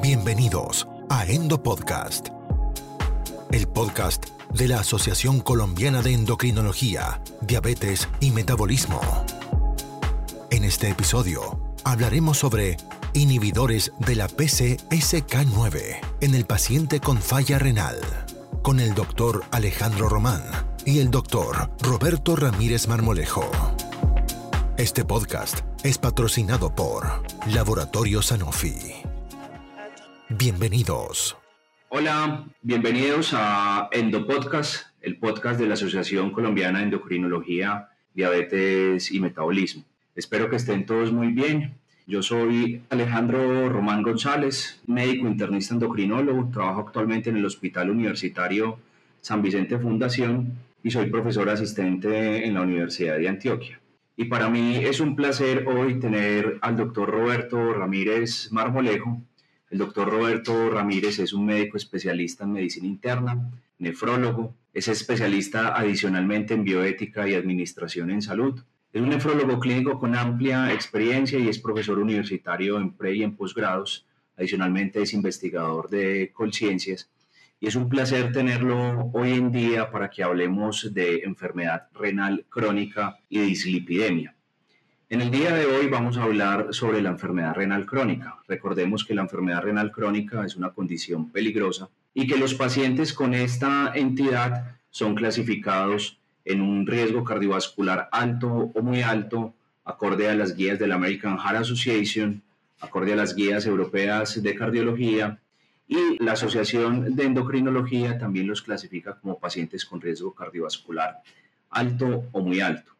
Bienvenidos a Endo Podcast, el podcast de la Asociación Colombiana de Endocrinología, Diabetes y Metabolismo. En este episodio hablaremos sobre inhibidores de la PCSK9 en el paciente con falla renal, con el doctor Alejandro Román y el doctor Roberto Ramírez Marmolejo. Este podcast es patrocinado por Laboratorio Sanofi. Bienvenidos. Hola, bienvenidos a Endopodcast, el podcast de la Asociación Colombiana de Endocrinología, Diabetes y Metabolismo. Espero que estén todos muy bien. Yo soy Alejandro Román González, médico internista endocrinólogo, trabajo actualmente en el Hospital Universitario San Vicente Fundación y soy profesor asistente en la Universidad de Antioquia. Y para mí es un placer hoy tener al doctor Roberto Ramírez Marmolejo, el doctor Roberto Ramírez es un médico especialista en medicina interna, nefrólogo, es especialista adicionalmente en bioética y administración en salud. Es un nefrólogo clínico con amplia experiencia y es profesor universitario en pre y en posgrados. Adicionalmente es investigador de Colciencias. Y es un placer tenerlo hoy en día para que hablemos de enfermedad renal crónica y dislipidemia. En el día de hoy vamos a hablar sobre la enfermedad renal crónica. Recordemos que la enfermedad renal crónica es una condición peligrosa y que los pacientes con esta entidad son clasificados en un riesgo cardiovascular alto o muy alto, acorde a las guías de la American Heart Association, acorde a las guías europeas de cardiología y la Asociación de Endocrinología también los clasifica como pacientes con riesgo cardiovascular alto o muy alto.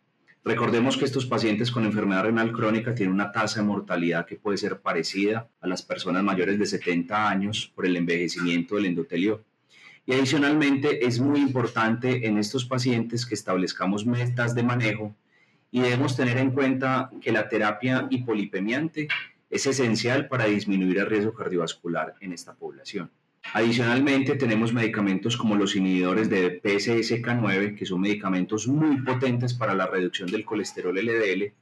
Recordemos que estos pacientes con enfermedad renal crónica tienen una tasa de mortalidad que puede ser parecida a las personas mayores de 70 años por el envejecimiento del endotelio. Y adicionalmente es muy importante en estos pacientes que establezcamos metas de manejo y debemos tener en cuenta que la terapia hipolipemiante es esencial para disminuir el riesgo cardiovascular en esta población. Adicionalmente, tenemos medicamentos como los inhibidores de PCSK9, que son medicamentos muy potentes para la reducción del colesterol LDL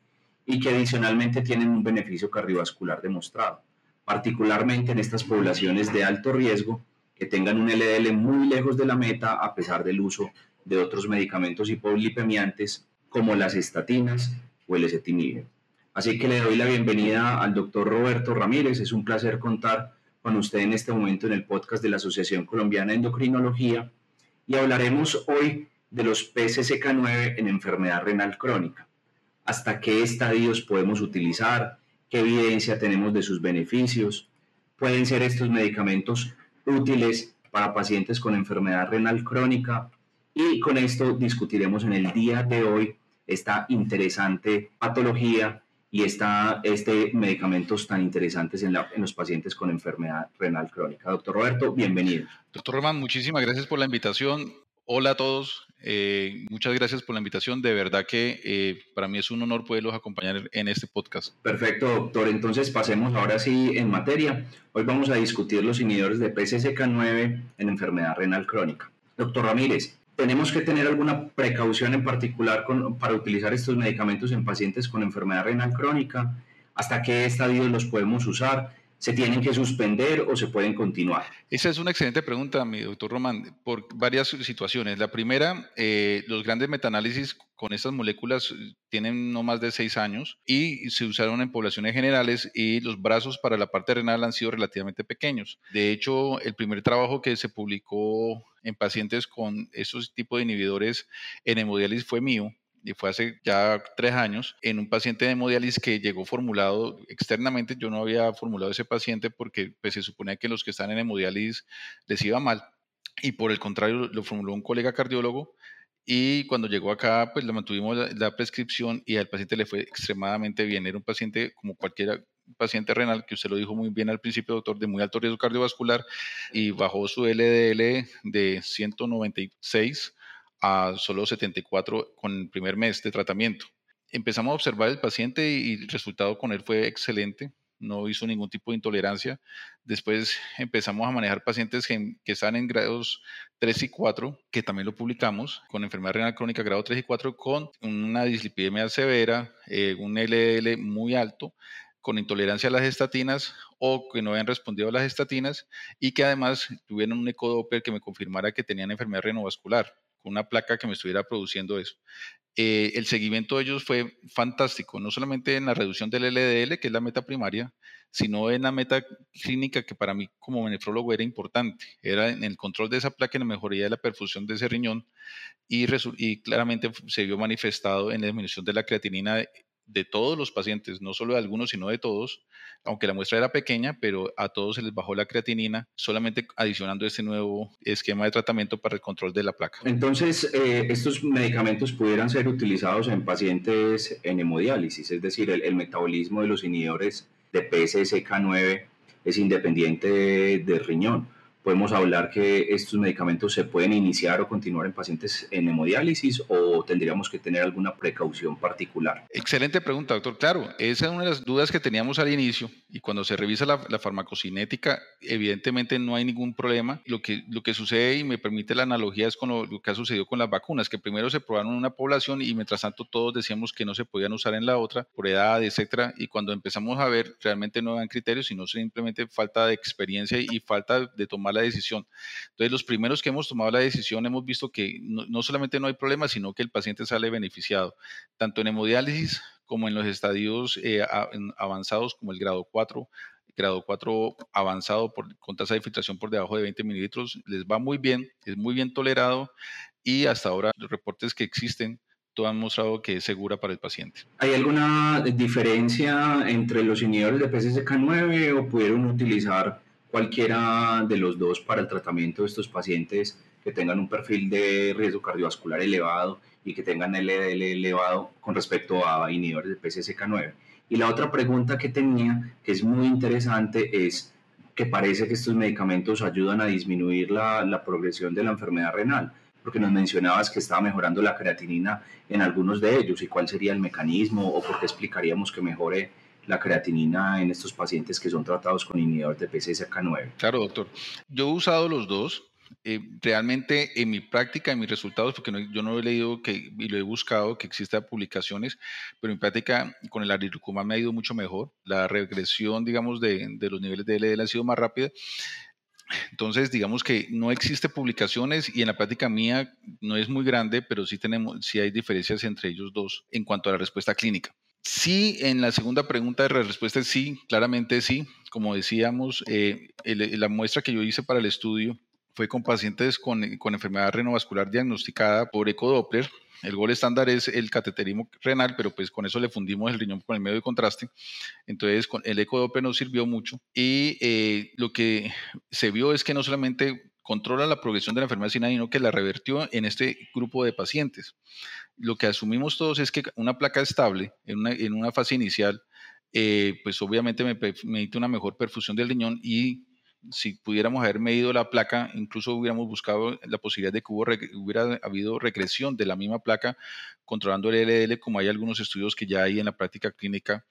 y que adicionalmente tienen un beneficio cardiovascular demostrado, particularmente en estas poblaciones de alto riesgo que tengan un LDL muy lejos de la meta a pesar del uso de otros medicamentos hipolipemiantes como las estatinas o el ezetimibe. Así que le doy la bienvenida al doctor Roberto Ramírez. Es un placer contar con usted en este momento en el podcast de la Asociación Colombiana de Endocrinología y hablaremos hoy de los PCSK9 en enfermedad renal crónica. ¿Hasta qué estadios podemos utilizar? ¿Qué evidencia tenemos de sus beneficios? ¿Pueden ser estos medicamentos útiles para pacientes con enfermedad renal crónica? Y con esto discutiremos en el día de hoy esta interesante patología y está este medicamentos tan interesantes en, los pacientes con enfermedad renal crónica. Doctor Roberto, bienvenido. Doctor Román, muchísimas gracias por la invitación. Hola a todos, eh, muchas gracias por la invitación. De verdad que eh, para mí es un honor poderlos acompañar en este podcast. Perfecto, doctor. Entonces pasemos ahora sí en materia. Hoy vamos a discutir los inhibidores de PCSK9 en enfermedad renal crónica. Doctor Ramírez, tenemos que tener alguna precaución en particular para utilizar estos medicamentos en pacientes con enfermedad renal crónica, hasta qué estadios los podemos usar, se tienen que suspender o se pueden continuar? Esa es una excelente pregunta, mi doctor Román, por varias situaciones. La primera, eh, los grandes metaanálisis con estas moléculas eh, tienen no más de seis años y se usaron en poblaciones generales y los brazos para la parte renal han sido relativamente pequeños. De hecho, el primer trabajo que se publicó en pacientes con esos tipos de inhibidores en hemodiálisis fue mío y fue hace ya tres años, en un paciente de hemodiálisis que llegó formulado externamente. Yo no había formulado ese paciente porque pues, se suponía que los que están en hemodiálisis les iba mal. Y por el contrario, lo formuló un colega cardiólogo. Y cuando llegó acá, pues le mantuvimos la, prescripción y al paciente le fue extremadamente bien. Era un paciente como cualquier paciente renal, que usted lo dijo muy bien al principio, doctor, de muy alto riesgo cardiovascular y bajó su LDL de 196 a solo 74 con el primer mes de tratamiento. Empezamos a observar el paciente y el resultado con él fue excelente, no hizo ningún tipo de intolerancia. Después empezamos a manejar pacientes que, están en grados 3 y 4, que también lo publicamos, con enfermedad renal crónica grado 3 y 4, con una dislipidemia severa, eh, un LDL muy alto, con intolerancia a las estatinas o que no habían respondido a las estatinas y que además tuvieron un ecodoppler que me confirmara que tenían enfermedad renovascular, con una placa que me estuviera produciendo eso. Eh, el seguimiento de ellos fue fantástico, no solamente en la reducción del LDL, que es la meta primaria, sino en la meta clínica que para mí como nefrólogo era importante, era en el control de esa placa, en la mejoría de la perfusión de ese riñón y, y claramente se vio manifestado en la disminución de la creatinina de todos los pacientes, no solo de algunos, sino de todos, aunque la muestra era pequeña, pero a todos se les bajó la creatinina, solamente adicionando este nuevo esquema de tratamiento para el control de la placa. Entonces, eh, estos medicamentos pudieran ser utilizados en pacientes en hemodiálisis, es decir, el, metabolismo de los inhibidores de PSSK9 es independiente del riñón podemos hablar que estos medicamentos se pueden iniciar o continuar en pacientes en hemodiálisis o tendríamos que tener alguna precaución particular? Excelente pregunta, doctor. Claro, esa es una de las dudas que teníamos al inicio y cuando se revisa la, farmacocinética, evidentemente no hay ningún problema. Lo que, lo que sucede y me permite la analogía es con lo, que ha sucedido con las vacunas, que primero se probaron en una población y mientras tanto todos decíamos que no se podían usar en la otra por edad, etcétera, y cuando empezamos a ver realmente no eran criterios, sino simplemente falta de experiencia y falta de tomar la decisión. Entonces, los primeros que hemos tomado la decisión hemos visto que no, solamente no hay problema, sino que el paciente sale beneficiado, tanto en hemodiálisis como en los estadios eh, avanzados como el grado 4, grado 4 avanzado por, con tasa de filtración por debajo de 20 mililitros, les va muy bien, es muy bien tolerado y hasta ahora los reportes que existen todo han mostrado que es segura para el paciente. ¿Hay alguna diferencia entre los inhibidores de PCSK9 o pudieron utilizar cualquiera de los dos para el tratamiento de estos pacientes que tengan un perfil de riesgo cardiovascular elevado y que tengan LDL elevado con respecto a inhibidores de PCSK9. Y la otra pregunta que tenía, que es muy interesante, es que parece que estos medicamentos ayudan a disminuir la, progresión de la enfermedad renal, porque nos mencionabas que estaba mejorando la creatinina en algunos de ellos, y cuál sería el mecanismo o por qué explicaríamos que mejore la creatinina en estos pacientes que son tratados con inhibidor de PCSK9? Claro, doctor. Yo he usado los dos. Eh, realmente en mi práctica, en mis resultados, porque yo no he leído que, y lo he buscado que exista publicaciones, pero en práctica con el ariricumab me ha ido mucho mejor. La regresión, digamos, de, de los niveles de LDL ha sido más rápida. Entonces, digamos que no existe publicaciones y en la práctica mía no es muy grande, pero sí tenemos, sí hay diferencias entre ellos dos en cuanto a la respuesta clínica. Sí, en la segunda pregunta de respuesta es sí, claramente sí. Como decíamos, eh, la muestra que yo hice para el estudio fue con pacientes con, enfermedad renovascular diagnosticada por ecodoppler. El gol estándar es el cateterismo renal, pero pues con eso le fundimos el riñón con el medio de contraste. Entonces, con el ecodoppler nos sirvió mucho. Y eh, lo que se vio es que no solamente controla la progresión de la enfermedad sino que la revertió en este grupo de pacientes. Lo que asumimos todos es que una placa estable en una, en una fase inicial, eh, pues obviamente me permite una mejor perfusión del riñón y si pudiéramos haber medido la placa, incluso hubiéramos buscado la posibilidad de que hubiera habido regresión de la misma placa controlando el LDL, como hay algunos estudios que ya hay en la práctica clínica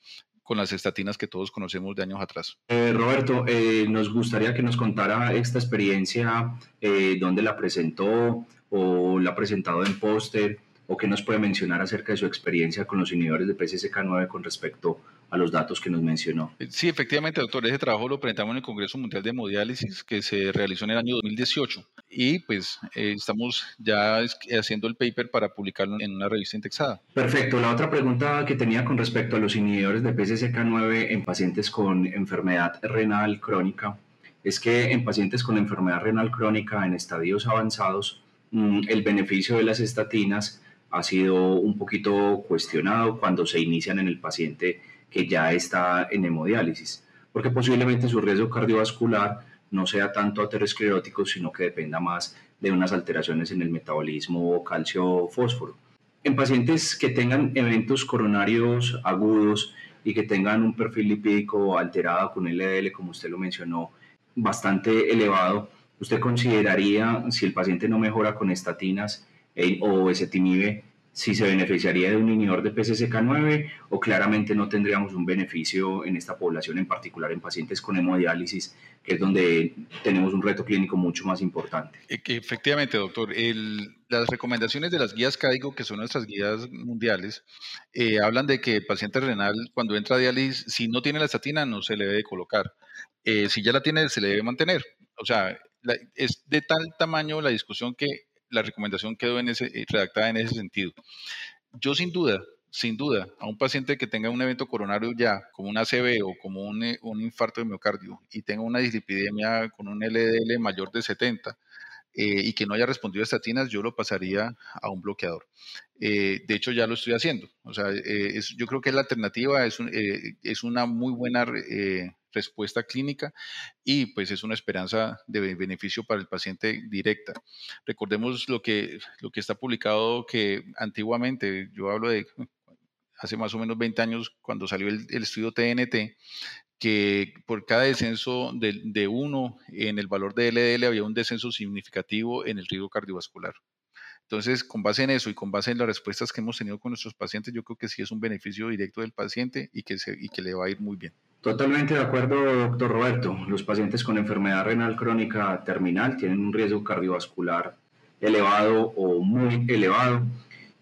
con las estatinas que todos conocemos de años atrás. Eh, Roberto, eh, nos gustaría que nos contara esta experiencia, eh, dónde la presentó o la ha presentado en póster, o qué nos puede mencionar acerca de su experiencia con los inhibidores de PCSK9 con respecto a los datos que nos mencionó. Sí, efectivamente, doctor, ese trabajo lo presentamos en el Congreso Mundial de Hemodiálisis que se realizó en el año 2018 y pues eh, estamos ya haciendo el paper para publicarlo en una revista indexada. Perfecto. La otra pregunta que tenía con respecto a los inhibidores de PCSK9 en pacientes con enfermedad renal crónica es que en pacientes con enfermedad renal crónica en estadios avanzados, mm, el beneficio de las estatinas ha sido un poquito cuestionado cuando se inician en el paciente que ya está en hemodiálisis, porque posiblemente su riesgo cardiovascular no sea tanto aterosclerótico, sino que dependa más de unas alteraciones en el metabolismo calcio-fósforo. En pacientes que tengan eventos coronarios agudos y que tengan un perfil lipídico alterado con LDL, como usted lo mencionó, bastante elevado, ¿usted consideraría, si el paciente no mejora con estatinas o ezetimibe, si se beneficiaría de un inhibidor de PCSK9 o claramente no tendríamos un beneficio en esta población, en particular en pacientes con hemodiálisis, que es donde tenemos un reto clínico mucho más importante. E, efectivamente, doctor. las recomendaciones de las guías CAIGO, que son nuestras guías mundiales, eh, hablan de que el paciente renal, cuando entra a diálisis, si no tiene la estatina, no se le debe colocar. Eh, si ya la tiene, se le debe mantener. O sea, es de tal tamaño la discusión que la recomendación quedó en ese, eh, redactada en ese sentido. Yo sin duda, sin duda, a un paciente que tenga un evento coronario ya, como una ACV o como un, eh, un infarto de miocardio, y tenga una dislipidemia con un LDL mayor de 70, eh, y que no haya respondido a estatinas, yo lo pasaría a un bloqueador. de hecho, ya lo estoy haciendo. O sea, yo creo que la alternativa es una muy buena respuesta clínica y pues es una esperanza de beneficio para el paciente directa. Recordemos lo que, lo que está publicado que antiguamente, yo hablo de hace más o menos 20 años cuando salió el, estudio TNT, que por cada descenso de, de uno en el valor de LDL había un descenso significativo en el riesgo cardiovascular. Entonces, con base en eso y con base en las respuestas que hemos tenido con nuestros pacientes, yo creo que sí es un beneficio directo del paciente y que, se, y que le va a ir muy bien. Totalmente de acuerdo, doctor Roberto. Los pacientes con enfermedad renal crónica terminal tienen un riesgo cardiovascular elevado o muy elevado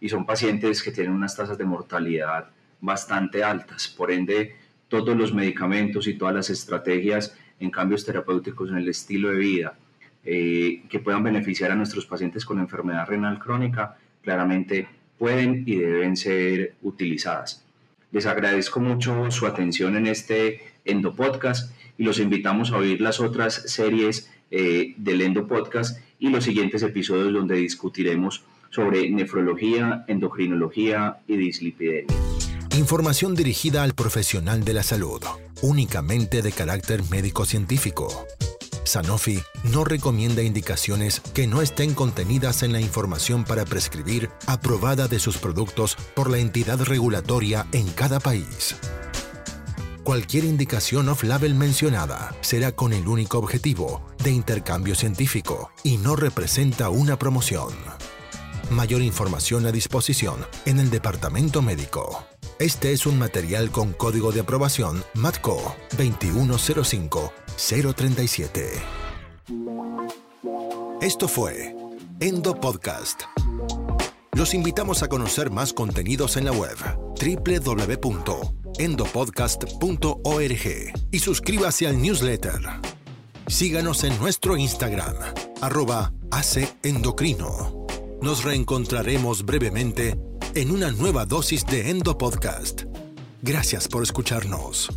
y son pacientes que tienen unas tasas de mortalidad bastante altas. Por ende, todos los medicamentos y todas las estrategias en cambios terapéuticos en el estilo de vida eh, que puedan beneficiar a nuestros pacientes con enfermedad renal crónica, claramente pueden y deben ser utilizadas. Les agradezco mucho su atención en este Endopodcast y los invitamos a oír las otras series eh, del Endopodcast y los siguientes episodios donde discutiremos sobre nefrología, endocrinología y dislipidemia. Información dirigida al profesional de la salud, únicamente de carácter médico-científico. Sanofi no recomienda indicaciones que no estén contenidas en la información para prescribir aprobada de sus productos por la entidad regulatoria en cada país. Cualquier indicación off-label mencionada será con el único objetivo de intercambio científico y no representa una promoción. Mayor información a disposición en el Departamento Médico. Este es un material con código de aprobación MATCO 2105 037. Esto fue Endo Podcast. Los invitamos a conocer más contenidos en la web www.endopodcast.org y suscríbase al newsletter. Síganos en nuestro Instagram, arroba Endocrino. Nos reencontraremos brevemente en una nueva dosis de Endo Podcast. Gracias por escucharnos.